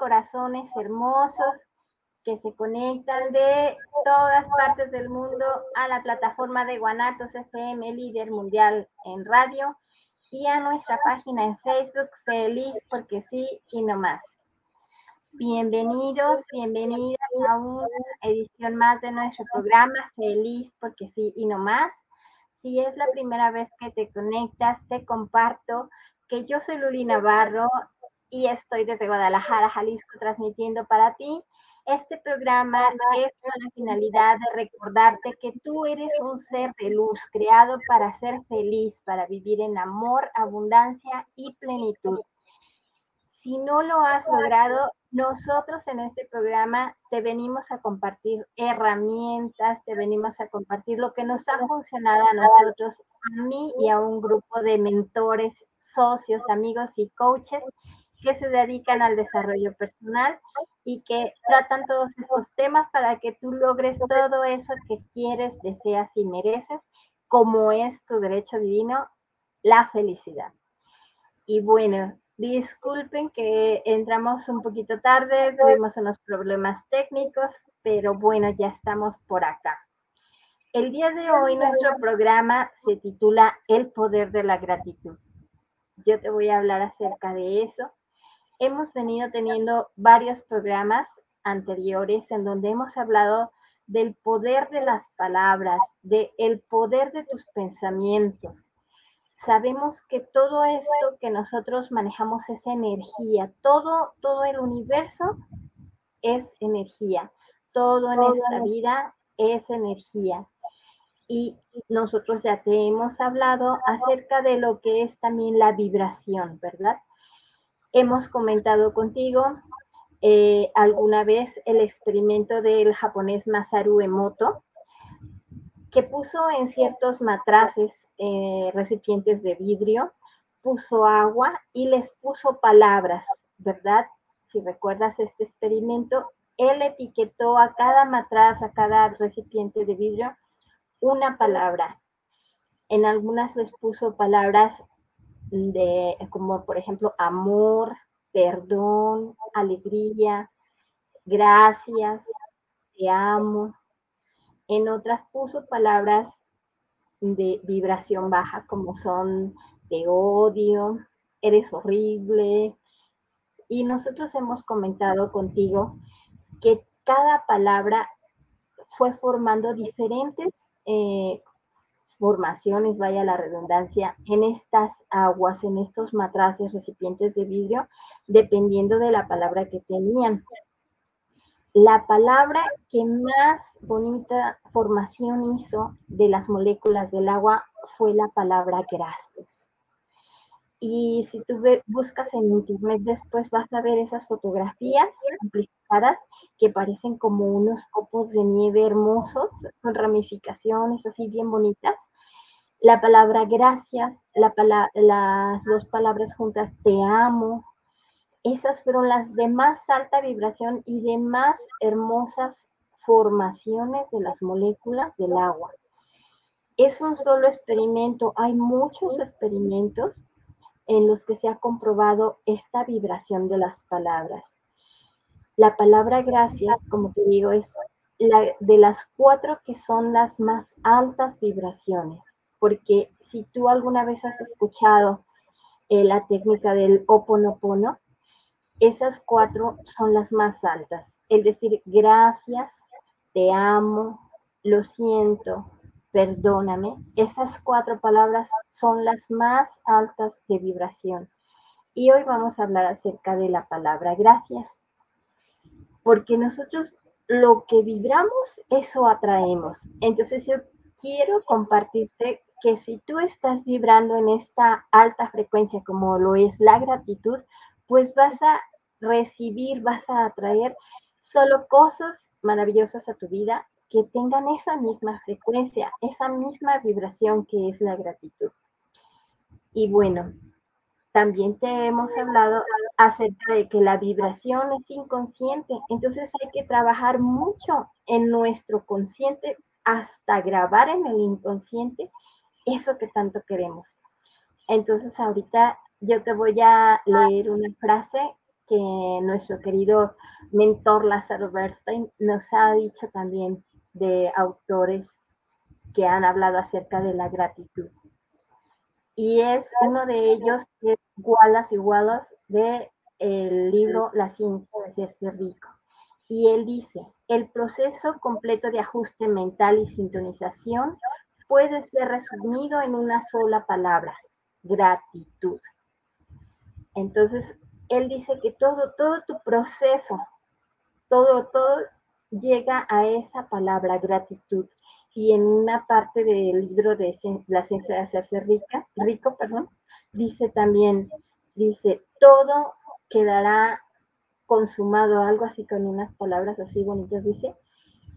corazones hermosos que se conectan de todas partes del mundo a la plataforma de Guanatos FM, líder mundial en radio, y a nuestra página en Facebook, Feliz porque sí y no más. Bienvenidos, bienvenidas a una edición más de nuestro programa, Feliz porque sí y no más. Si es la primera vez que te conectas, te comparto que yo soy Luli Navarro y estoy desde Guadalajara, Jalisco, transmitiendo para ti. Este programa es con la finalidad de recordarte que tú eres un ser de luz creado para ser feliz, para vivir en amor, abundancia y plenitud. Si no lo has logrado, nosotros en este programa te venimos a compartir herramientas, te venimos a compartir lo que nos ha funcionado a nosotros, a mí y a un grupo de mentores, socios, amigos y coaches que se dedican al desarrollo personal y que tratan todos estos temas para que tú logres todo eso que quieres, deseas y mereces, como es tu derecho divino, la felicidad. Y bueno, Disculpen que entramos un poquito tarde, tuvimos unos problemas técnicos, pero bueno, ya estamos por acá. El día de hoy nuestro programa se titula El poder de la gratitud. Yo te voy a hablar acerca de eso. Hemos venido teniendo varios programas anteriores en donde hemos hablado del poder de las palabras, del el poder de tus pensamientos, sabemos que todo esto que nosotros manejamos es energía, todo, todo el universo es energía, todo en esta vida es energía. Y nosotros ya te hemos hablado acerca de lo que es también la vibración, ¿verdad? Hemos comentado contigo eh, alguna vez el experimento del japonés Masaru Emoto, que puso en ciertos matraces, eh, recipientes de vidrio, puso agua y les puso palabras, ¿verdad? Si recuerdas este experimento, él etiquetó a cada matraz, a cada recipiente de vidrio, una palabra. En algunas les puso palabras de, como por ejemplo, amor, perdón, alegría, gracias, te amo, en otras puso palabras de vibración baja como son de odio, eres horrible. Y nosotros hemos comentado contigo que cada palabra fue formando diferentes eh, formaciones, vaya la redundancia, en estas aguas, en estos matraces, recipientes de vidrio, dependiendo de la palabra que tenían. La palabra que más bonita formación hizo de las moléculas del agua fue la palabra gracias. Y si tú buscas en internet después vas a ver esas fotografías amplificadas que parecen como unos copos de nieve hermosos con ramificaciones así bien bonitas. La palabra gracias, las dos palabras juntas te amo, esas fueron las de más alta vibración y de más hermosas formaciones de las moléculas del agua. Es un solo experimento, hay muchos experimentos en los que se ha comprobado esta vibración de las palabras. La palabra gracias, como te digo, es la de las cuatro que son las más altas vibraciones, porque si tú alguna vez has escuchado eh, la técnica del oponopono, esas cuatro son las más altas. El decir gracias, te amo, lo siento, perdóname, esas cuatro palabras son las más altas de vibración. Y hoy vamos a hablar acerca de la palabra gracias. Porque nosotros lo que vibramos, eso atraemos. Entonces yo quiero compartirte que si tú estás vibrando en esta alta frecuencia como lo es la gratitud, pues vas a recibir, vas a atraer solo cosas maravillosas a tu vida que tengan esa misma frecuencia, esa misma vibración que es la gratitud. Y bueno, también te hemos hablado acerca de que la vibración es inconsciente, entonces hay que trabajar mucho en nuestro consciente hasta grabar en el inconsciente eso que tanto queremos. Entonces ahorita yo te voy a leer una frase que nuestro querido mentor Lázaro Bernstein nos ha dicho también de autores que han hablado acerca de la gratitud. Y es uno de ellos que es Wallace y Wallace de el libro La ciencia de ser rico. Y él dice, el proceso completo de ajuste mental y sintonización puede ser resumido en una sola palabra, gratitud. Entonces, él dice que todo, todo tu proceso, todo, todo llega a esa palabra gratitud. Y en una parte del libro de La ciencia de hacerse rica, rico, perdón, dice también, dice, todo quedará consumado, algo así con unas palabras así bonitas, dice,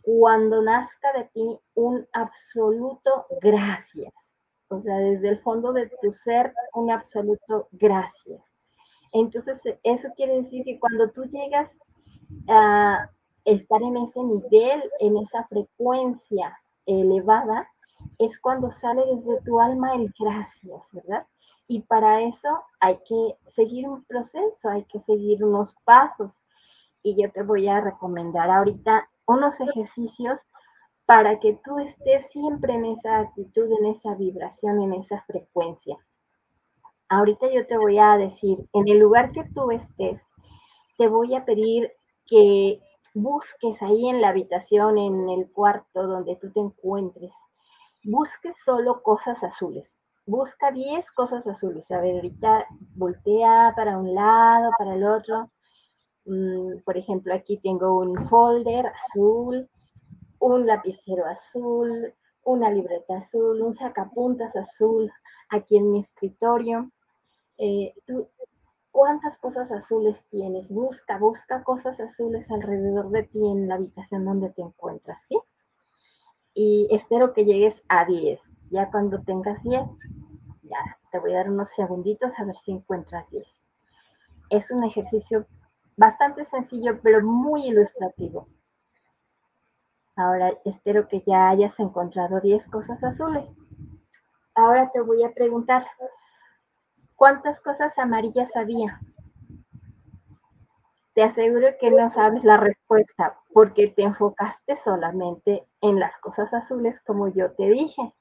cuando nazca de ti un absoluto gracias. O sea, desde el fondo de tu ser, un absoluto gracias. Entonces, eso quiere decir que cuando tú llegas a estar en ese nivel, en esa frecuencia elevada, es cuando sale desde tu alma el gracias, ¿verdad? Y para eso hay que seguir un proceso, hay que seguir unos pasos. Y yo te voy a recomendar ahorita unos ejercicios para que tú estés siempre en esa actitud, en esa vibración, en esa frecuencia. Ahorita yo te voy a decir, en el lugar que tú estés, te voy a pedir que busques ahí en la habitación, en el cuarto donde tú te encuentres, busques solo cosas azules. Busca 10 cosas azules. A ver, ahorita voltea para un lado, para el otro. Mm, por ejemplo, aquí tengo un folder azul, un lapicero azul, una libreta azul, un sacapuntas azul aquí en mi escritorio. Eh, tú, ¿Cuántas cosas azules tienes? Busca, busca cosas azules alrededor de ti en la habitación donde te encuentras, ¿sí? Y espero que llegues a 10. Ya cuando tengas 10, ya te voy a dar unos segunditos a ver si encuentras 10. Es un ejercicio bastante sencillo, pero muy ilustrativo. Ahora espero que ya hayas encontrado 10 cosas azules. Ahora te voy a preguntar, ¿cuántas cosas amarillas había? Te aseguro que no sabes la respuesta porque te enfocaste solamente en las cosas azules como yo te dije.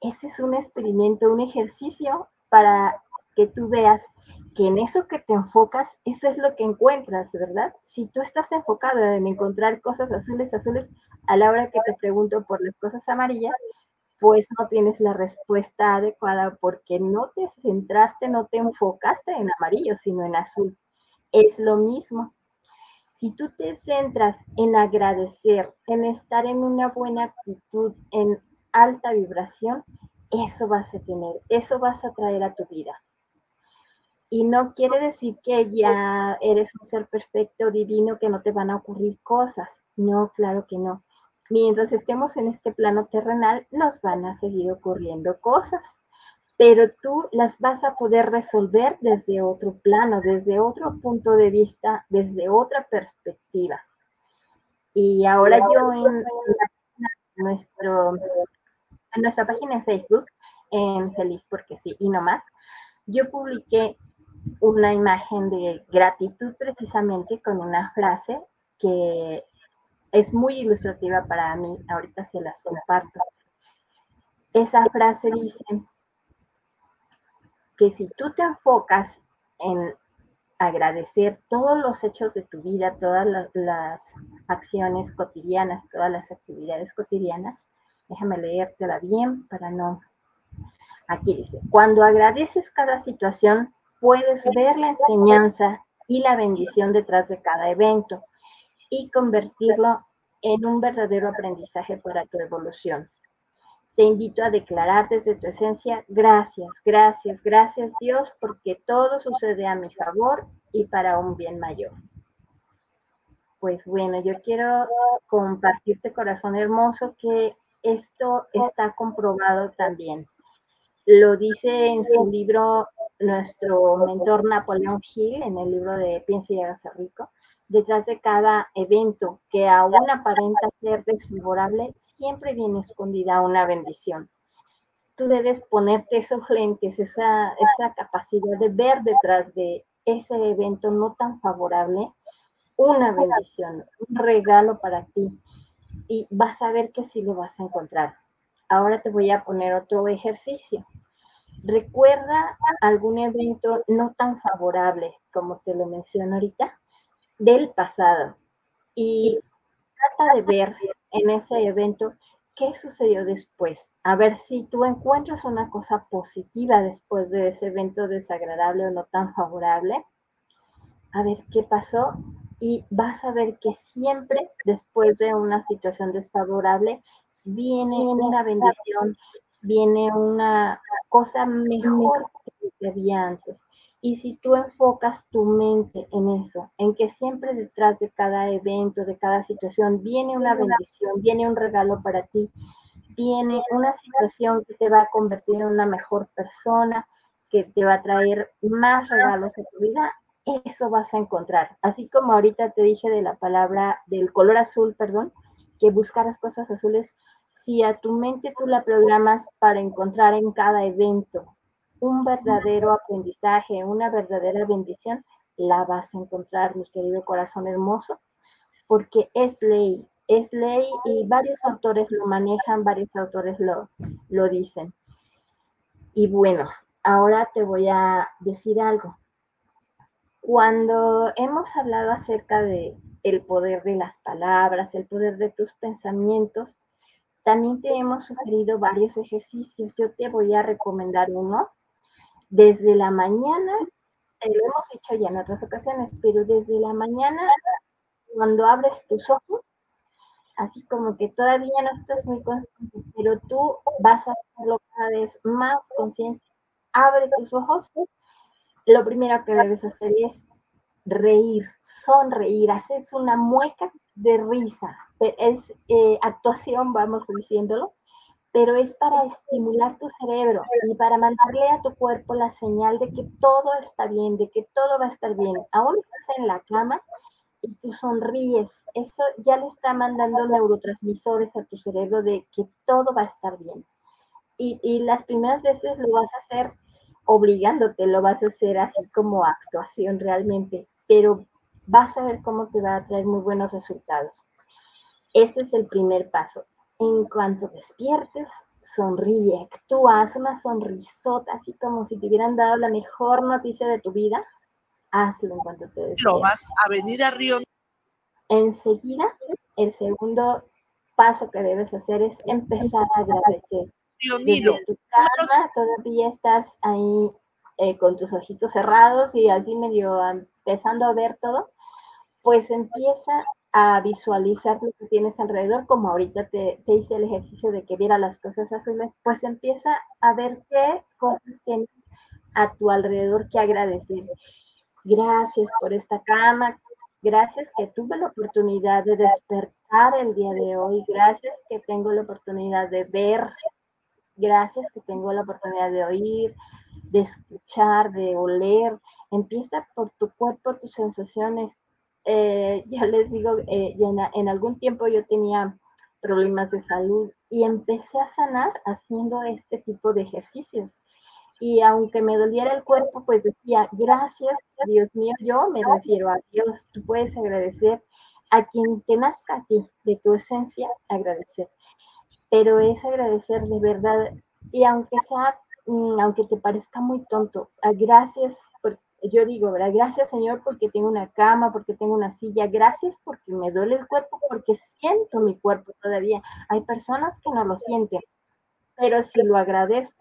Ese es un experimento, un ejercicio para que tú veas que en eso que te enfocas, eso es lo que encuentras, ¿verdad? Si tú estás enfocado en encontrar cosas azules, azules, a la hora que te pregunto por las cosas amarillas, pues no tienes la respuesta adecuada porque no te centraste, no te enfocaste en amarillo, sino en azul. Es lo mismo. Si tú te centras en agradecer, en estar en una buena actitud, en alta vibración, eso vas a tener, eso vas a traer a tu vida. Y no quiere decir que ya eres un ser perfecto, divino, que no te van a ocurrir cosas. No, claro que no. Mientras estemos en este plano terrenal, nos van a seguir ocurriendo cosas, pero tú las vas a poder resolver desde otro plano, desde otro punto de vista, desde otra perspectiva. Y ahora yo en, nuestro, en nuestra página en Facebook, en Feliz porque sí, y no más, yo publiqué una imagen de gratitud precisamente con una frase que es muy ilustrativa para mí, ahorita se las comparto. Esa frase dice que si tú te enfocas en agradecer todos los hechos de tu vida, todas las, acciones cotidianas, todas las actividades cotidianas. Déjame leértela bien para no... Aquí dice, cuando agradeces cada situación, puedes ver la enseñanza y la bendición detrás de cada evento y convertirlo en un verdadero aprendizaje para tu evolución. Te invito a declarar desde tu esencia, gracias, gracias, gracias Dios, porque todo sucede a mi favor y para un bien mayor. Pues bueno, yo quiero compartirte, corazón hermoso, que esto está comprobado también. Lo dice en su libro nuestro mentor Napoleón Hill, en el libro de Piensa y hágase rico detrás de cada evento que aún aparenta ser desfavorable, siempre viene escondida una bendición. Tú debes ponerte esos lentes, esa, esa capacidad de ver detrás de ese evento no tan favorable una bendición, un regalo para ti. Y vas a ver que sí lo vas a encontrar. Ahora te voy a poner otro ejercicio. Recuerda algún evento no tan favorable como te lo menciono ahorita del pasado y trata de ver en ese evento qué sucedió después. A ver si tú encuentras una cosa positiva después de ese evento desagradable o no tan favorable. A ver qué pasó y vas a ver que siempre después de una situación desfavorable viene una bendición, viene una cosa mejor que había antes. Y si tú enfocas tu mente en eso, en que siempre detrás de cada evento, de cada situación, viene una bendición, viene un regalo para ti, viene una situación que te va a convertir en una mejor persona, que te va a traer más regalos a tu vida, eso vas a encontrar. Así como ahorita te dije de la palabra, del color azul, perdón, que buscaras cosas azules, si a tu mente tú la programas para encontrar en cada evento un verdadero aprendizaje, una verdadera bendición, la vas a encontrar, mi querido corazón hermoso, porque es ley, es ley y varios autores lo manejan, varios autores lo, lo dicen. Y bueno, ahora te voy a decir algo. Cuando hemos hablado acerca de el poder de las palabras, el poder de tus pensamientos, también te hemos sugerido varios ejercicios. Yo te voy a recomendar uno desde la mañana, lo hemos hecho ya en otras ocasiones, pero desde la mañana, cuando abres tus ojos, así como que todavía no estás muy consciente, pero tú vas a hacerlo cada vez más consciente, abre tus ojos, lo primero que debes hacer es reír, sonreír, haces una mueca de risa, es eh, actuación, vamos diciéndolo, pero es para estimular tu cerebro y para mandarle a tu cuerpo la señal de que todo está bien, de que todo va a estar bien. Aún estás en la cama y tú sonríes, eso ya le está mandando neurotransmisores a tu cerebro de que todo va a estar bien. Y, y las primeras veces lo vas a hacer obligándote, lo vas a hacer así como actuación realmente, pero vas a ver cómo te va a traer muy buenos resultados. Ese es el primer paso en cuanto despiertes, sonríe, actúa, haz una sonrisota, así como si te hubieran dado la mejor noticia de tu vida. Hazlo en cuanto te despiertes. Lo vas a venir a Río. Enseguida, el segundo paso que debes hacer es empezar a agradecer. Río Desde tu cama todavía estás ahí eh, con tus ojitos cerrados y así medio empezando a ver todo, pues empieza a visualizar lo que tienes alrededor, como ahorita te, te, hice el ejercicio de que viera las cosas azules, pues empieza a ver qué cosas tienes a tu alrededor que agradecer. Gracias por esta cama, gracias que tuve la oportunidad de despertar el día de hoy, gracias que tengo la oportunidad de ver, gracias que tengo la oportunidad de oír, de escuchar, de oler. Empieza por tu cuerpo, tus sensaciones, eh, ya les digo, eh, en, algún tiempo yo tenía problemas de salud y empecé a sanar haciendo este tipo de ejercicios. Y aunque me doliera el cuerpo, pues decía, gracias, Dios mío, yo me refiero a Dios, tú puedes agradecer a quien te nazca a ti, de tu esencia, agradecer. Pero es agradecer de verdad, y aunque sea, mm, aunque te parezca muy tonto, gracias por yo digo. Gracias Señor porque tengo una cama, porque tengo una silla, gracias porque me duele el cuerpo, porque siento mi cuerpo todavía. Hay personas que no lo sienten, pero si lo agradeces,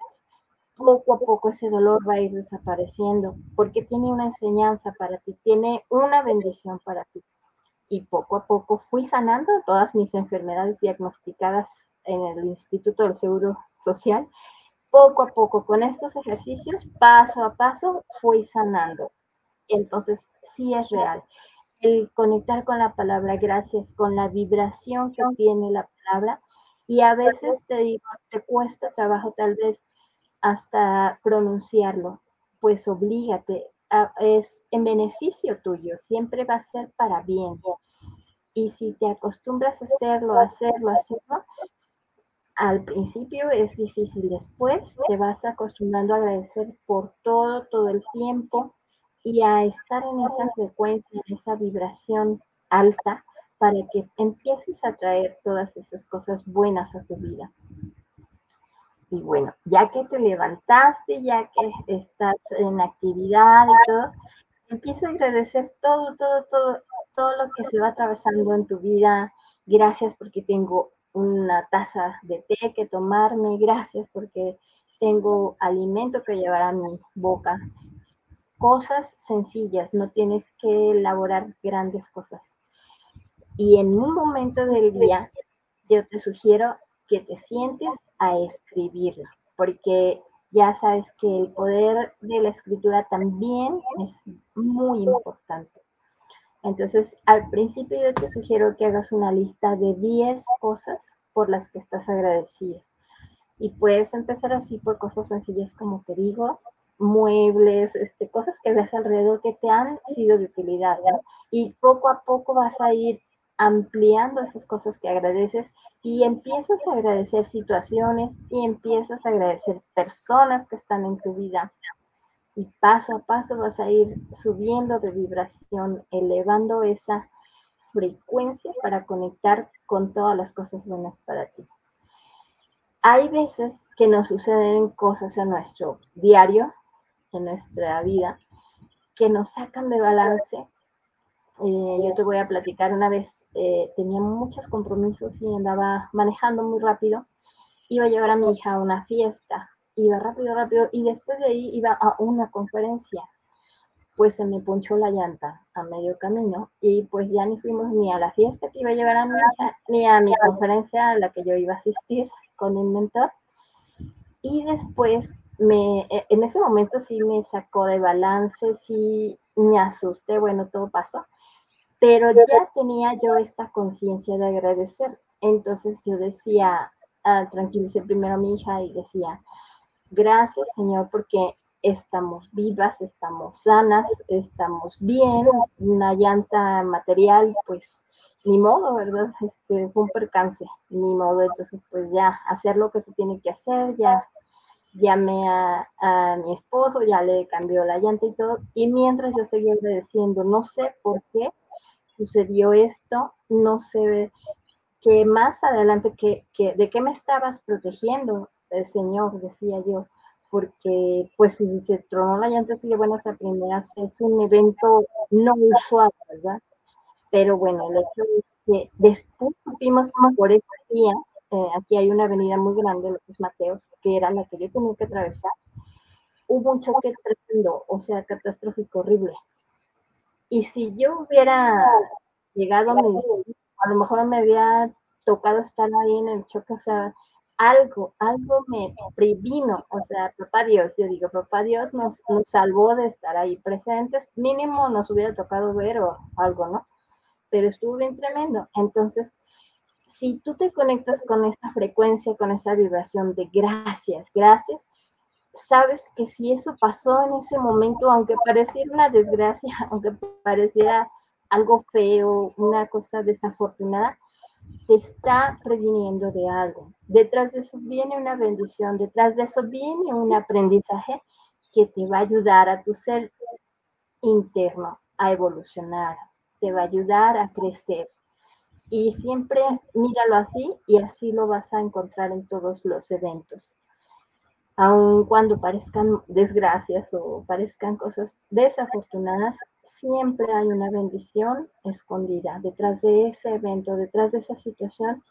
poco a poco ese dolor va a ir desapareciendo, porque tiene una enseñanza para ti, tiene una bendición para ti. Y poco a poco fui sanando todas mis enfermedades diagnosticadas en el Instituto del Seguro Social poco a poco con estos ejercicios, paso a paso, fui sanando. Entonces, sí es real. El conectar con la palabra gracias, con la vibración que tiene la palabra, y a veces te digo, te cuesta trabajo tal vez hasta pronunciarlo, pues oblígate, es en beneficio tuyo, siempre va a ser para bien. Y si te acostumbras a hacerlo, hacerlo, hacerlo, al principio es difícil, después te vas acostumbrando a agradecer por todo, todo el tiempo y a estar en esa frecuencia, en esa vibración alta para que empieces a traer todas esas cosas buenas a tu vida. Y bueno, ya que te levantaste, ya que estás en actividad y todo, empieza a agradecer todo, todo, todo, todo lo que se va atravesando en tu vida. Gracias porque tengo una taza de té que tomarme, gracias porque tengo alimento que llevar a mi boca. Cosas sencillas, no tienes que elaborar grandes cosas. Y en un momento del día, yo te sugiero que te sientes a escribirlo, porque ya sabes que el poder de la escritura también es muy importante. Entonces, al principio yo te sugiero que hagas una lista de 10 cosas por las que estás agradecido. Y puedes empezar así por cosas sencillas como te digo, muebles, este, cosas que ves alrededor que te han sido de utilidad. Y poco a poco vas a ir ampliando esas cosas que agradeces y empiezas a agradecer situaciones y empiezas a agradecer personas que están en tu vida y paso a paso vas a ir subiendo de vibración, elevando esa frecuencia para conectar con todas las cosas buenas para ti. Hay veces que nos suceden cosas en nuestro diario, en nuestra vida, que nos sacan de balance. Eh, yo te voy a platicar una vez, eh, tenía muchos compromisos y andaba manejando muy rápido. Iba a llevar a mi hija a una fiesta iba rápido, rápido, y después de ahí iba a una conferencia. Pues se me ponchó la llanta a medio camino y pues ya ni fuimos ni a la fiesta que iba a llevar a mi hija, ni a mi conferencia a la que yo iba a asistir con el mentor. Y después me, e, en ese momento sí me sacó de balance, sí me asusté, bueno, todo pasó, pero ya tenía yo esta conciencia de agradecer. Entonces yo decía, ah, tranquilicé primero a mi hija y decía, Gracias, Señor, porque estamos vivas, estamos sanas, estamos bien. Una llanta material, pues ni modo, ¿verdad? Este fue un percance, ni modo. Entonces, pues ya hacer lo que se tiene que hacer, ya llamé a, mi esposo, ya le cambió la llanta y todo. Y mientras yo seguía agradeciendo, no sé por qué sucedió esto, no sé qué más adelante, que, que, de qué me estabas protegiendo el Señor, decía yo, porque pues si se tronó la llanta así de buenas a primeras es un evento no usual, ¿verdad? Pero bueno, el hecho es que después supimos por ese día, eh, aquí hay una avenida muy grande, lo Mateos, que era la que yo tenía que atravesar, hubo un choque tremendo, o sea, catastrófico, horrible. Y si yo hubiera llegado a mi a lo mejor me había tocado estar ahí en el choque, o sea, algo, algo me previno, o sea, papá Dios, yo digo, papá Dios nos, nos salvó de estar ahí presentes, mínimo nos hubiera tocado ver o algo, ¿no? Pero estuvo bien tremendo. Entonces, si tú te conectas con esa frecuencia, con esa vibración de gracias, gracias, sabes que si eso pasó en ese momento, aunque pareciera una desgracia, aunque pareciera algo feo, una cosa desafortunada, está previniendo de algo. Detrás de eso viene una bendición, detrás de eso viene un aprendizaje que te va a ayudar a tu ser interno a evolucionar, te va a ayudar a crecer. Y siempre míralo así y así lo vas a encontrar en todos los eventos. Aun cuando parezcan desgracias o parezcan cosas desafortunadas, siempre hay una bendición escondida detrás de ese evento, detrás de esa situación.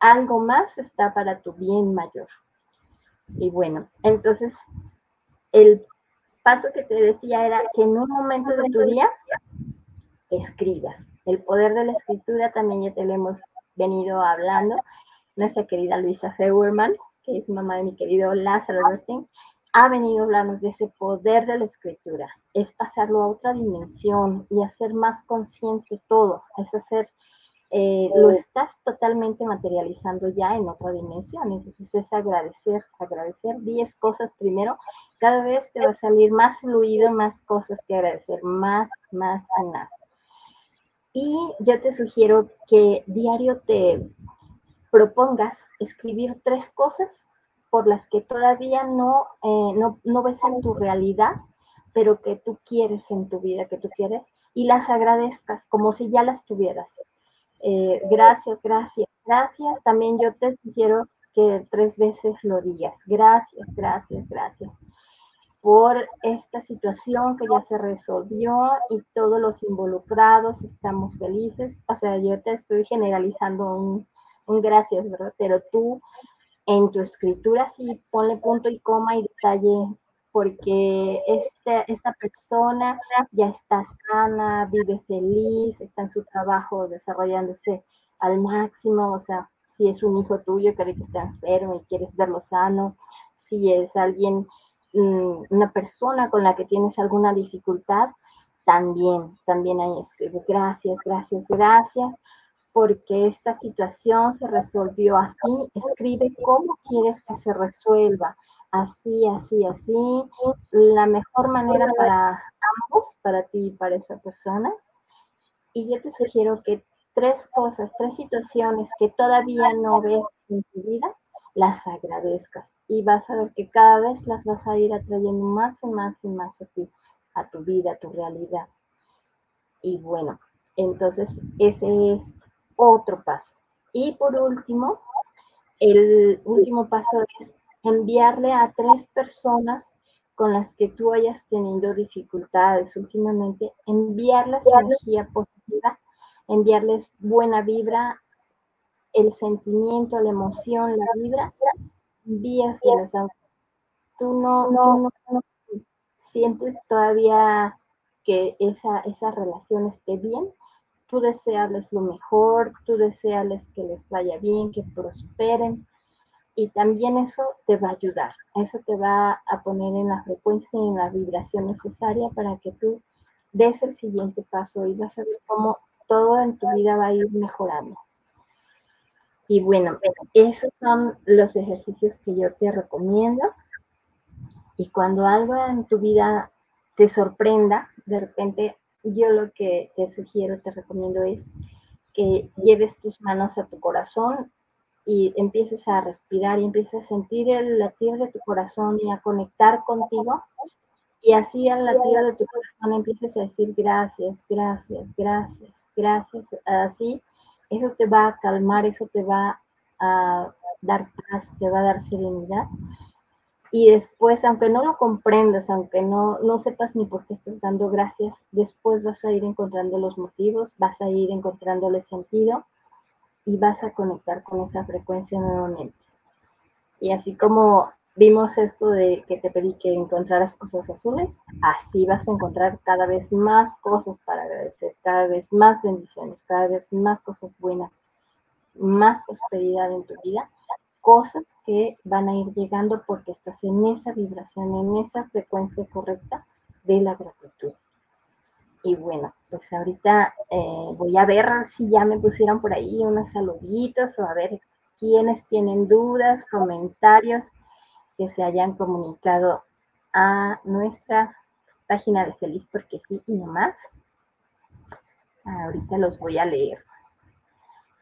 Algo más está para tu bien mayor. Y bueno, entonces el paso que te decía era que en un momento de tu día escribas. El poder de la escritura también ya te lo hemos venido hablando. Nuestra querida Luisa Feuerman que es mamá de mi querido Lázaro Rustin, ha venido a hablarnos de ese poder de la escritura. Es pasarlo a otra dimensión y hacer más consciente todo. Es hacer, eh, lo estás totalmente materializando ya en otra dimensión. Entonces es agradecer, agradecer 10 cosas primero. Cada vez te va a salir más fluido, más cosas que agradecer, más, más más. Y yo te sugiero que diario te propongas escribir tres cosas por las que todavía no, eh, no, no, ves en tu realidad, pero que tú quieres en tu vida, que tú quieres, y las agradezcas como si ya las tuvieras. Eh, gracias, gracias, gracias. También yo te sugiero que tres veces lo digas. Gracias, gracias, gracias por esta situación que ya se resolvió y todos los involucrados estamos felices. O sea, yo te estoy generalizando un, un gracias, ¿verdad? Pero tú en tu escritura sí ponle punto y coma y detalle, porque este, esta persona ya está sana, vive feliz, está en su trabajo desarrollándose al máximo, o sea, si es un hijo tuyo que está enfermo y quieres verlo sano, si es alguien, mm, una persona con la que tienes alguna dificultad, también, también ahí escribe gracias, gracias, gracias porque esta situación se resolvió así, escribe cómo quieres que se resuelva, así, así, así, la mejor manera para ambos, para ti y para esa persona. Y yo te sugiero que tres cosas, tres situaciones que todavía no ves en tu vida, las agradezcas y vas a ver que cada vez las vas a ir atrayendo más y más y más a ti, a tu vida, a tu realidad. Y bueno, entonces ese es otro paso. Y por último, el último paso es enviarle a tres personas con las que tú hayas tenido dificultades últimamente, enviarles energía positiva, enviarles buena vibra, el sentimiento, la emoción, la vibra, envíaselas Tú no, no, no, sientes todavía que esa, esa relación esté bien, tú desearles lo mejor, tú desearles que les vaya bien, que prosperen. Y también eso te va a ayudar, eso te va a poner en la frecuencia y en la vibración necesaria para que tú des el siguiente paso y vas a ver cómo todo en tu vida va a ir mejorando. Y bueno, esos son los ejercicios que yo te recomiendo. Y cuando algo en tu vida te sorprenda, de repente yo lo que te sugiero, te recomiendo es que lleves tus manos a tu corazón y empieces a respirar y empieces a sentir el latir de tu corazón y a conectar contigo. Y así al latir de tu corazón empieces a decir gracias, gracias, gracias, gracias. Así, eso te va a calmar, eso te va a dar paz, te va a dar serenidad y después, aunque no lo comprendas, aunque no, no sepas ni por qué estás dando gracias, después vas a ir encontrando los motivos, vas a ir encontrándole sentido y vas a conectar con esa frecuencia nuevamente. Y así como vimos esto de que te pedí que encontraras cosas azules, así vas a encontrar cada vez más cosas para agradecer, cada vez más bendiciones, cada vez más cosas buenas, más prosperidad en tu vida cosas que van a ir llegando porque estás en esa vibración, en esa frecuencia correcta de la gratitud. Y bueno, pues ahorita eh, voy a ver si ya me pusieron por ahí unos saluditos o a ver quiénes tienen dudas, comentarios que se hayan comunicado a nuestra página de Feliz porque sí y no más. Ahorita los voy a leer.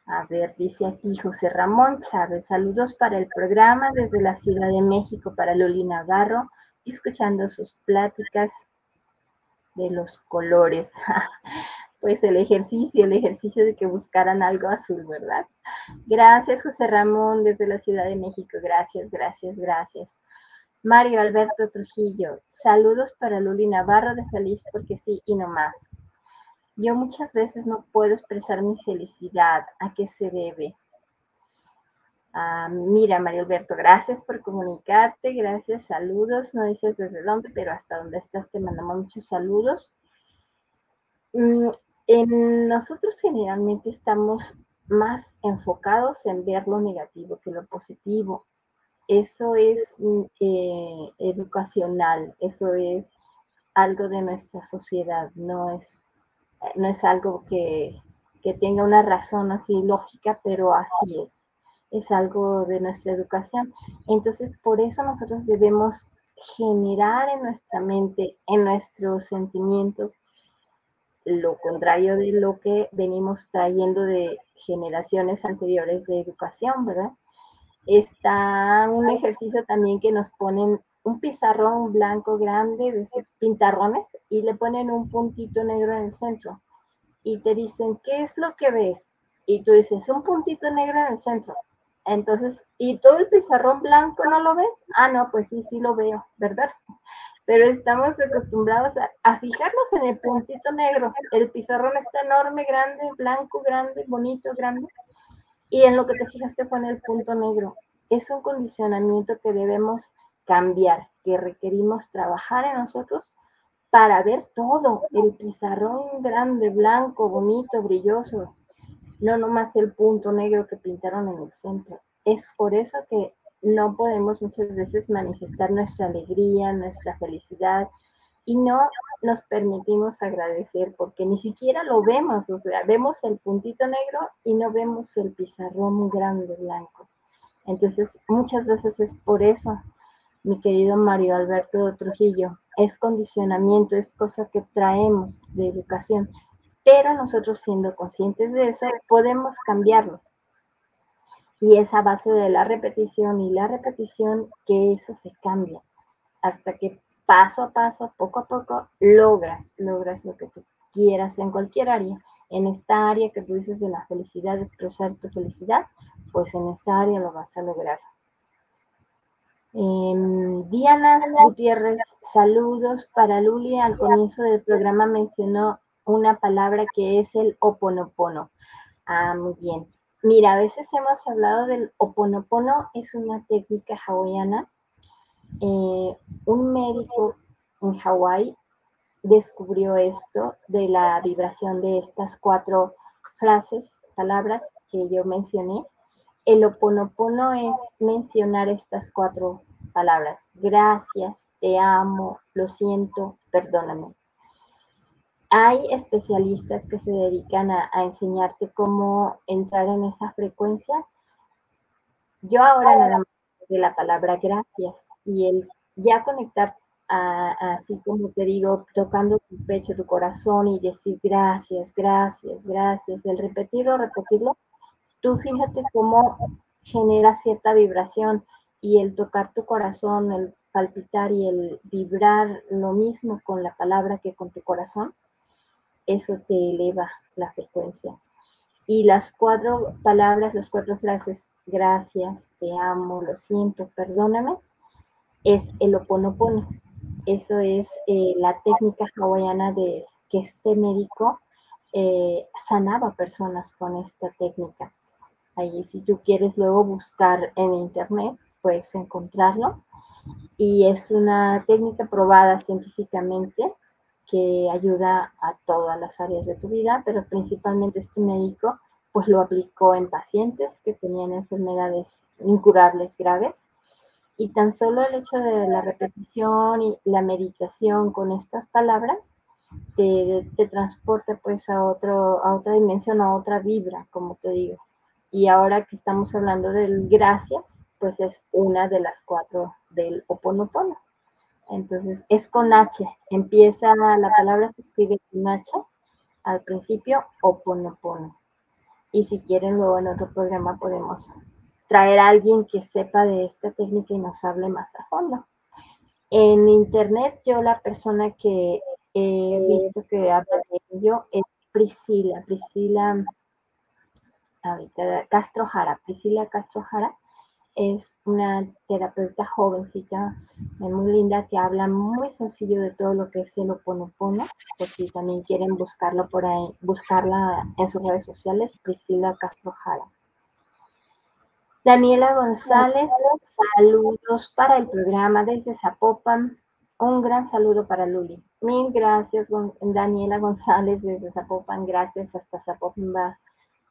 A ver, dice aquí José Ramón Chávez, saludos para el programa desde la Ciudad de México para Loli Navarro, escuchando sus pláticas de los colores. pues el ejercicio, el ejercicio de que buscaran algo azul, ¿verdad? Gracias, José Ramón, desde la Ciudad de México. Gracias, gracias, gracias. Mario Alberto Trujillo, saludos para Luli Navarro de Feliz porque sí y no más. Yo muchas veces no puedo expresar mi felicidad. ¿A qué se debe? Ah, mira, Mario Alberto, gracias por comunicarte, gracias, saludos. No dices desde dónde, pero hasta donde estás te mandamos muchos saludos. Mm, en nosotros generalmente estamos más enfocados en ver lo negativo que lo positivo. Eso es mm, eh, educacional, eso es algo de nuestra sociedad, no es, no es algo que, que tenga una razón así lógica, pero así es, es algo de nuestra educación. Entonces, por eso nosotros debemos generar en nuestra mente, en nuestros sentimientos, lo contrario de lo que venimos trayendo de generaciones anteriores de educación, ¿verdad? Está un ejercicio también que nos ponen un pizarrón blanco grande de esos pintarrones y le ponen un puntito negro en el centro y te dicen, ¿qué es lo que ves? Y tú dices, un puntito negro en el centro. Entonces, ¿y todo el pizarrón blanco no lo ves? Ah, no, pues sí, sí lo veo, ¿verdad? Pero estamos acostumbrados a, a fijarnos en el puntito negro. El pizarrón está enorme, grande, blanco, grande, bonito, grande y en lo que te fijaste fue en el punto negro. Es un condicionamiento que debemos cambiar, que requerimos trabajar en nosotros para ver todo, el pizarrón grande, blanco, bonito, brilloso, no nomás el punto negro que pintaron en el centro. Es por eso que no podemos muchas veces manifestar nuestra alegría, nuestra felicidad, y no nos permitimos agradecer porque ni siquiera lo vemos, o sea, vemos el puntito negro y no vemos el pizarrón grande blanco. Entonces, muchas veces es por eso, mi querido Mario Alberto Trujillo, es condicionamiento, es cosa que traemos de educación, pero nosotros siendo conscientes de eso, podemos cambiarlo. Y es a base de la repetición y la repetición que eso se cambia hasta que paso a paso, poco a poco, logras, logras lo que tú quieras en cualquier área. En esta área que tú dices de la felicidad, de expresar tu felicidad, pues en esa área lo vas a lograr. Em, Diana Gutiérrez, saludos para Luli. Al comienzo del programa mencionó una palabra que es el oponopono. Ah, muy bien. Mira, a veces hemos hablado del oponopono, es una técnica hawaiana eh, un médico en Hawái descubrió esto de la vibración de estas cuatro frases, palabras que yo mencioné. El oponopono es mencionar estas cuatro palabras. Gracias, te amo, lo siento, perdóname. Hay especialistas que se dedican a, a enseñarte cómo entrar en esas frecuencias. Yo ahora nada más de la palabra gracias y el ya conectar así como te digo, tocando tu pecho, tu corazón y decir gracias, gracias, gracias, el repetirlo, repetirlo, tú fíjate cómo genera cierta vibración y el tocar tu corazón, el palpitar y el vibrar lo mismo con la palabra que con tu corazón, eso te eleva la frecuencia. Y las cuatro palabras, las cuatro frases, gracias, te amo, lo siento, perdóname, es el oponopono. Eso es eh, la técnica hawaiana de que este médico eh, sanaba personas con esta técnica. Ahí si tú quieres luego buscar en internet, puedes encontrarlo. Y es una técnica probada científicamente que ayuda a todas las áreas de tu vida, pero principalmente este médico pues lo aplicó en pacientes que tenían enfermedades incurables graves y tan solo el hecho de la repetición y la meditación con estas palabras te, te transporta pues a, otro, a otra dimensión, a otra vibra, como te digo. Y ahora que estamos hablando del gracias, pues es una de las cuatro del Oponopono. Entonces es con H. Empieza, la palabra se escribe con H al principio, Oponopono. Y si quieren, luego en otro programa podemos traer a alguien que sepa de esta técnica y nos hable más a fondo. En internet, yo la persona que he visto que habla de ello es Priscila, Priscila, ahorita Castro Jara, Priscila Castro Jara es una terapeuta jovencita, muy linda, que habla muy sencillo de todo lo que es el Oponopono, por si también quieren buscarlo por ahí, buscarla en sus redes sociales, Priscila Castro Jara. Daniela González, saludos para el programa desde Zapopan. Un gran saludo para Luli. Mil gracias, Daniela González desde Zapopan. Gracias, hasta Zapopan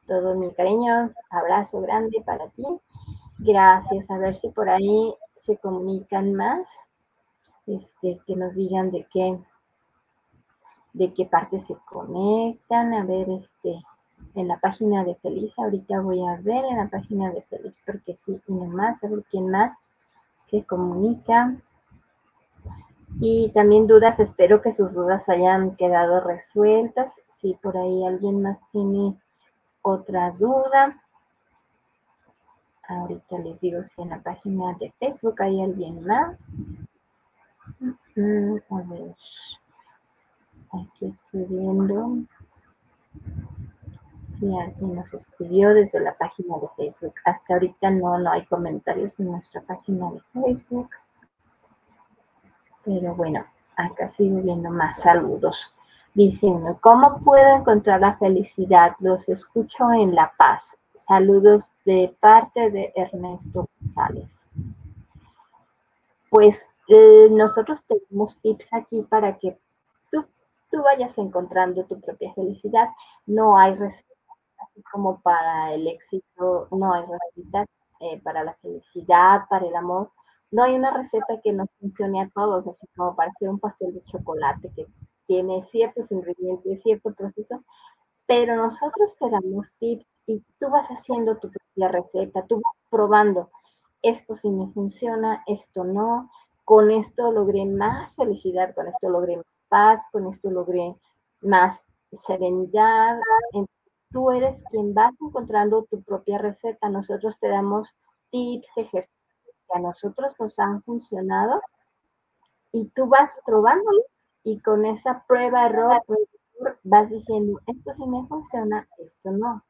todo mi cariño. Abrazo grande para ti. Gracias. A ver si por ahí se comunican más. Este, que nos digan de qué, de qué parte se conectan. A ver, este, en la página de Feliz. Ahorita voy a ver en la página de Feliz porque sí, y más, a ver quién más se comunica. Y también dudas, espero que sus dudas hayan quedado resueltas. Si por ahí alguien más tiene otra duda. Ahorita les digo si en la página de Facebook hay alguien más. Mm, a ver. Aquí estoy viendo si alguien nos escribió desde la página de Facebook. Hasta ahorita no, no hay comentarios en nuestra página de Facebook. Pero bueno, acá sigo viendo más saludos. Dicen, ¿cómo puedo encontrar la felicidad? Los escucho en La Paz. Saludos de parte de Ernesto González. Pues eh, nosotros tenemos tips aquí para que tú, tú vayas encontrando tu propia felicidad. No hay receta así como para el éxito, no hay receta eh, para la felicidad, para el amor no hay una receta que nos funcione a todos, así como para hacer un pastel de chocolate que tiene ciertos ingredientes, cierto proceso, pero nosotros te damos tips y tú vas haciendo tu propia receta, tú vas probando, esto sí me funciona, esto no, con esto logré más felicidad, con esto logré más paz, con esto logré más serenidad. Tú eres quien vas encontrando tu propia receta, nosotros te damos tips, ejercicios a nosotros nos han funcionado y tú vas probándolos y con esa prueba, error, vas diciendo, esto sí me funciona, esto no.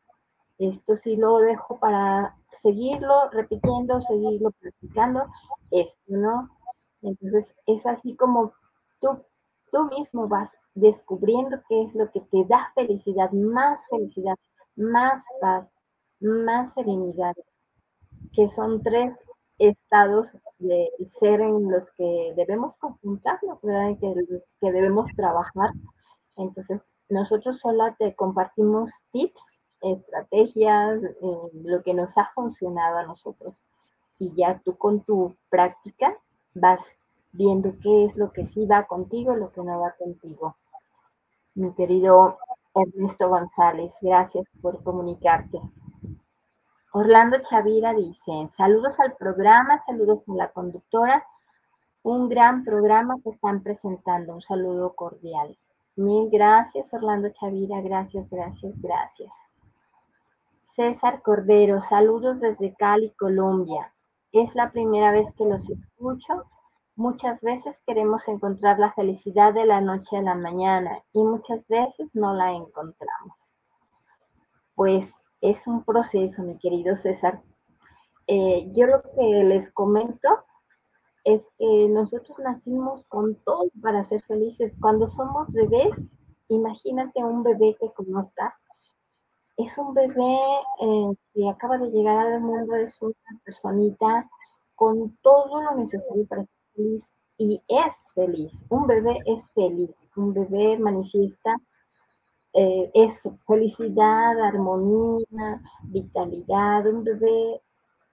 Esto sí lo dejo para seguirlo repitiendo, seguirlo practicando, esto no. Entonces es así como tú, tú mismo vas descubriendo qué es lo que te da felicidad, más felicidad, más paz, más serenidad, que son tres estados de ser en los que debemos concentrarnos, ¿verdad? En que, que debemos trabajar. Entonces, nosotros solo te compartimos tips, estrategias, lo que nos ha funcionado a nosotros. Y ya tú con tu práctica vas viendo qué es lo que sí va contigo, lo que no va contigo. Mi querido Ernesto González, gracias por comunicarte. Orlando Chavira dice, saludos al programa, saludos a la conductora, un gran programa que están presentando, un saludo cordial. Mil gracias, Orlando Chavira, gracias, gracias, gracias. César Cordero, saludos desde Cali, Colombia. Es la primera vez que los escucho. Muchas veces queremos encontrar la felicidad de la noche a la mañana y muchas veces no la encontramos. Pues es un proceso, mi querido César. Eh, yo lo que les comento es que nosotros nacimos con todo para ser felices. Cuando somos bebés, imagínate un bebé que conozcas. Es un bebé eh, que acaba de llegar al mundo, es una personita con todo lo necesario para ser feliz y es feliz. Un bebé es feliz. Un bebé manifiesta eh, es felicidad, armonía, vitalidad. Un bebé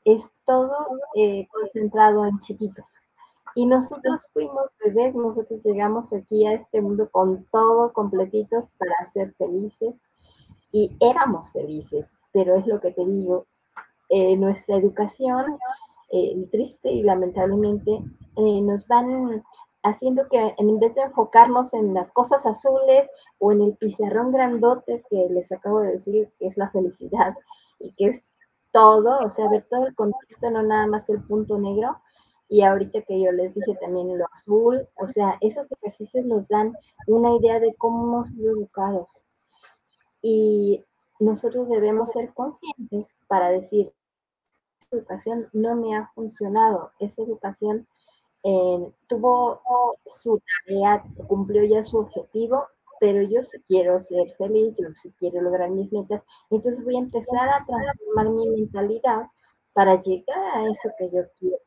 es todo eh, concentrado en chiquito. Y nosotros fuimos bebés, nosotros llegamos aquí a este mundo con todo completitos para ser felices y éramos felices, pero es lo que te digo, eh, nuestra educación, triste y lamentablemente, nos van haciendo que en vez de enfocarnos en las cosas azules o en el pizarrón grandote que les acabo de decir que es la felicidad y que es todo, o sea, ver todo el contexto, no nada más el punto negro. Y ahorita que yo les dije también lo azul, o sea, esos ejercicios nos dan una idea de cómo hemos sido educados. Y nosotros debemos ser conscientes para decir, educación no me ha funcionado. Esa educación eh, tuvo su tarea, cumplió ya su objetivo, pero yo sí quiero ser feliz, yo sí quiero lograr mis metas. Entonces voy a empezar a transformar mi mentalidad para llegar a eso que yo quiero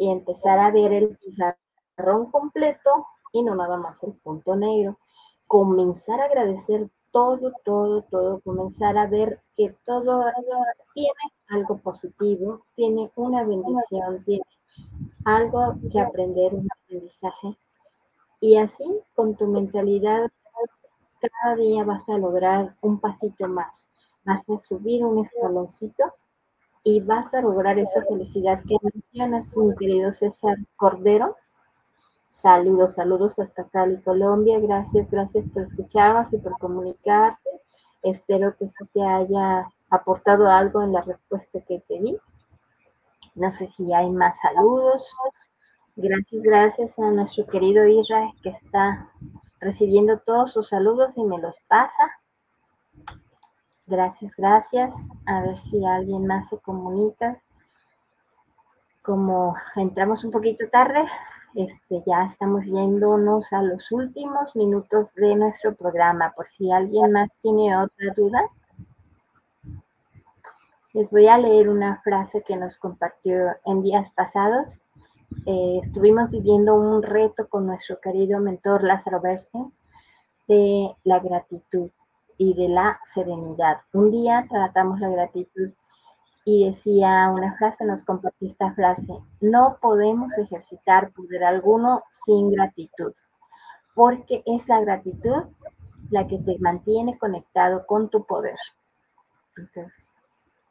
y empezar a ver el pizarrón completo y no nada más el punto negro. Comenzar a agradecer todo, todo, todo, comenzar a ver que todo tiene algo positivo, tiene una bendición, tiene algo que aprender, un aprendizaje. Y así, con tu mentalidad, cada día vas a lograr un pasito más, vas a subir un escaloncito y vas a lograr esa felicidad que mencionas, mi querido César Cordero. Saludos, saludos hasta Cali, Colombia. Gracias, gracias por escucharnos y por comunicarte. Espero que se te haya aportado algo en la respuesta que te di. No sé si hay más saludos. Gracias, gracias a nuestro querido Israel que está recibiendo todos sus saludos y me los pasa. Gracias, gracias. A ver si alguien más se comunica. Como entramos un poquito tarde, este, ya estamos yéndonos a los últimos minutos de nuestro programa. Por si alguien más tiene otra duda, les voy a leer una frase que nos compartió en días pasados. Eh, estuvimos viviendo un reto con nuestro querido mentor Lázaro Bernstein de la gratitud y de la serenidad. Un día tratamos la gratitud y decía una frase, nos compartió esta frase, no podemos ejercitar poder alguno sin gratitud, porque es la gratitud la que te mantiene conectado con tu poder. Entonces,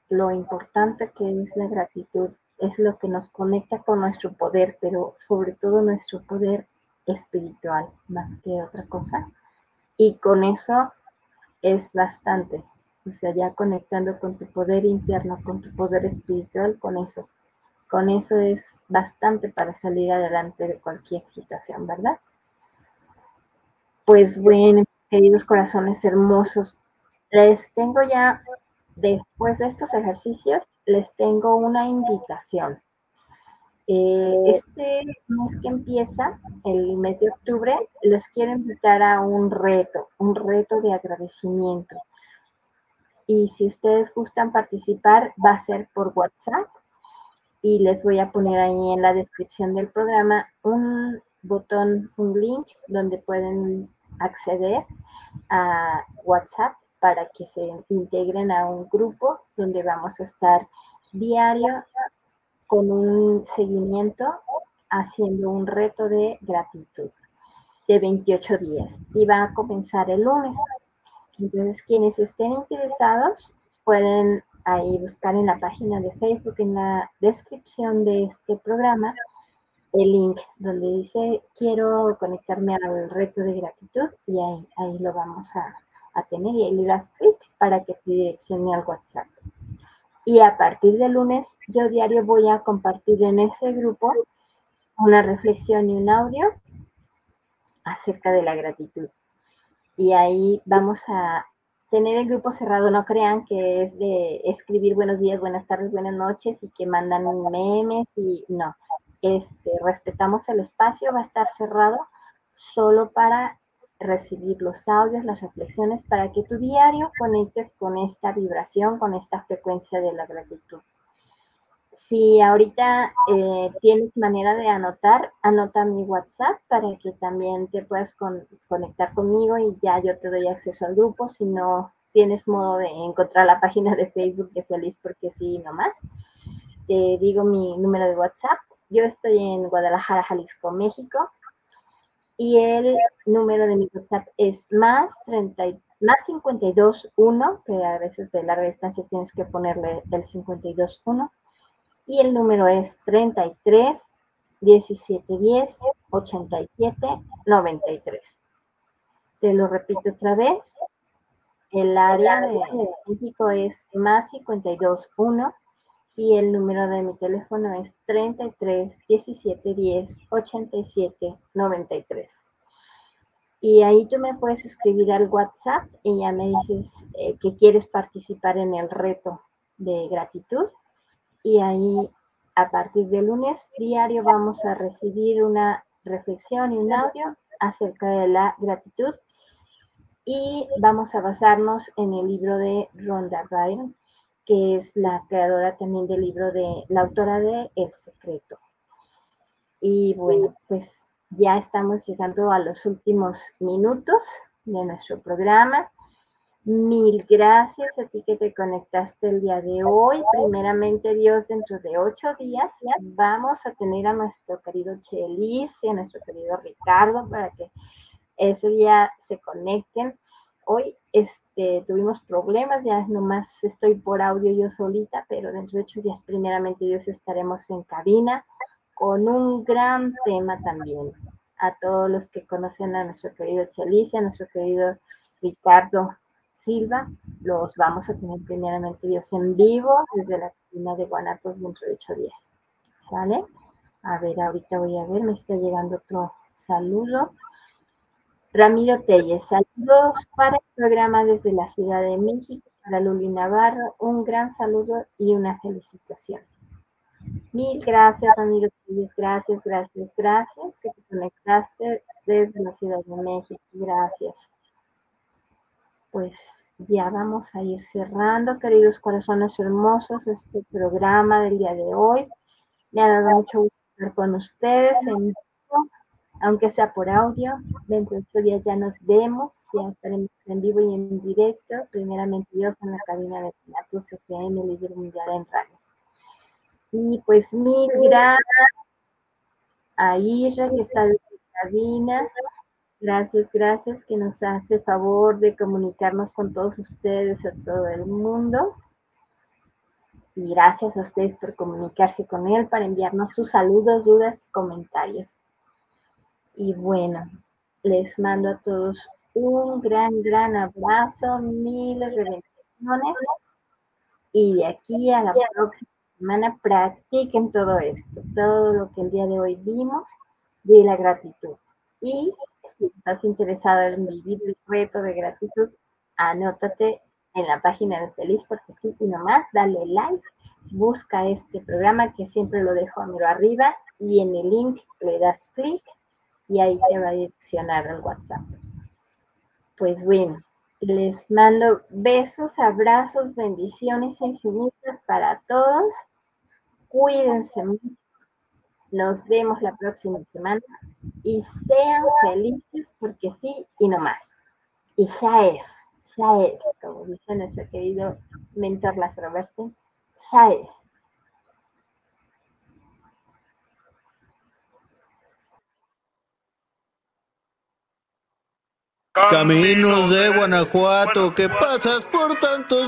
lo importante que es la gratitud es lo que nos conecta con nuestro poder, pero sobre todo nuestro poder espiritual, más que otra cosa. Y con eso es bastante. O sea, ya conectando con tu poder interno, con tu poder espiritual, con eso. Con eso es bastante para salir adelante de cualquier situación, ¿verdad? Pues bueno, queridos corazones hermosos, les tengo ya, después de estos ejercicios, les tengo una invitación. Eh, este mes que empieza, el mes de octubre, los quiero invitar a un reto, un reto de agradecimiento. Y si ustedes gustan participar, va a ser por WhatsApp. Y les voy a poner ahí en la descripción del programa un botón, un link donde pueden acceder a WhatsApp para que se integren a un grupo donde vamos a estar diario con un seguimiento haciendo un reto de gratitud de 28 días y va a comenzar el lunes. Entonces, quienes estén interesados pueden ahí buscar en la página de Facebook, en la descripción de este programa, el link donde dice quiero conectarme al reto de gratitud y ahí, ahí lo vamos a, tener y ahí le das clic para que te direccione al WhatsApp. Y a partir de lunes, yo diario voy a compartir en ese grupo una reflexión y un audio acerca de la gratitud. Y ahí vamos a tener el grupo cerrado, no crean que es de escribir buenos días, buenas tardes, buenas noches y que mandan memes y no. Este, respetamos el espacio, va a estar cerrado solo para recibir los audios, las reflexiones, para que tu diario conectes con esta vibración, con esta frecuencia de la gratitud. Si ahorita eh, tienes manera de anotar, anota mi WhatsApp para que también te puedas conectar conmigo y ya yo te doy acceso al grupo. Si no tienes modo de encontrar la página de Facebook de Feliz porque sí, nomás. Te digo mi número de WhatsApp. Yo estoy en Guadalajara, Jalisco, México y el número de mi WhatsApp es más 30, más 52 1, que a veces de larga distancia tienes que ponerle el 52 1, y el número es 33 17 10 87 93. Te lo repito otra vez. El área de México es más 52 1 y el número de mi teléfono es 33 17 10 87 93. Y ahí tú me puedes escribir al WhatsApp y ya me dices eh, que quieres participar en el reto de gratitud. Y ahí a partir de lunes diario vamos a recibir una reflexión y un audio acerca de la gratitud. Y vamos a basarnos en el libro de Rhonda Byrne, que es la creadora también del libro de la autora de El Secreto. Y bueno, pues ya estamos llegando a los últimos minutos de nuestro programa. Mil gracias a ti que te conectaste el día de hoy. Primeramente, Dios, dentro de ocho días vamos a tener a nuestro querido Chelis y a nuestro querido Ricardo para que ese día se conecten. Hoy este, tuvimos problemas, ya nomás estoy por audio yo solita, pero dentro de ocho días, primeramente, Dios, estaremos en cabina con un gran tema también. A todos los que conocen a nuestro querido Chelis, a nuestro querido Ricardo Silva, los vamos a tener primeramente Dios en vivo desde la esquina de Guanatos dentro de ocho días. ¿Sale? A ver, ahorita voy a ver, me está llegando otro saludo. Ramiro Telles, saludos para el programa desde la Ciudad de México, para Luli Navarro, un gran saludo y una felicitación. Mil gracias, Ramiro Telles, gracias, gracias, gracias, que te conectaste desde la Ciudad de México, gracias pues ya vamos a ir cerrando, queridos corazones hermosos, este programa del día de hoy. Me ha dado mucho gusto estar con ustedes en aunque sea por audio. Dentro de ocho días ya nos vemos, ya estaremos en vivo y en directo. Primeramente Dios en la cabina de Pilatus FM, Líder Mundial en Radio. Y pues mil gracias a Isra está la cabina. Gracias, gracias que nos hace favor de comunicarnos con todos ustedes, a todo el mundo. Y gracias a ustedes por comunicarse con él, para enviarnos sus saludos, dudas, comentarios. Y bueno, les mando a todos un gran, gran abrazo, miles de bendiciones. Y de aquí a la próxima semana practiquen todo esto, todo lo que el día de hoy vimos de la gratitud. Y si estás interesado en vivir el reto de gratitud, anótate en la página de Feliz porque sí y nomás, dale like, busca este programa que siempre lo dejo a arriba y en el link le das clic y ahí te va a direccionar al WhatsApp. Pues bueno, les mando besos, abrazos, bendiciones infinitas para todos. Cuídense mucho nos vemos la próxima semana y sean felices porque sí y no más. Y ya es, ya es, como dice nuestro querido mentor Lázaro Bernstein, ya es. Caminos de Guanajuato, que pasas por tantos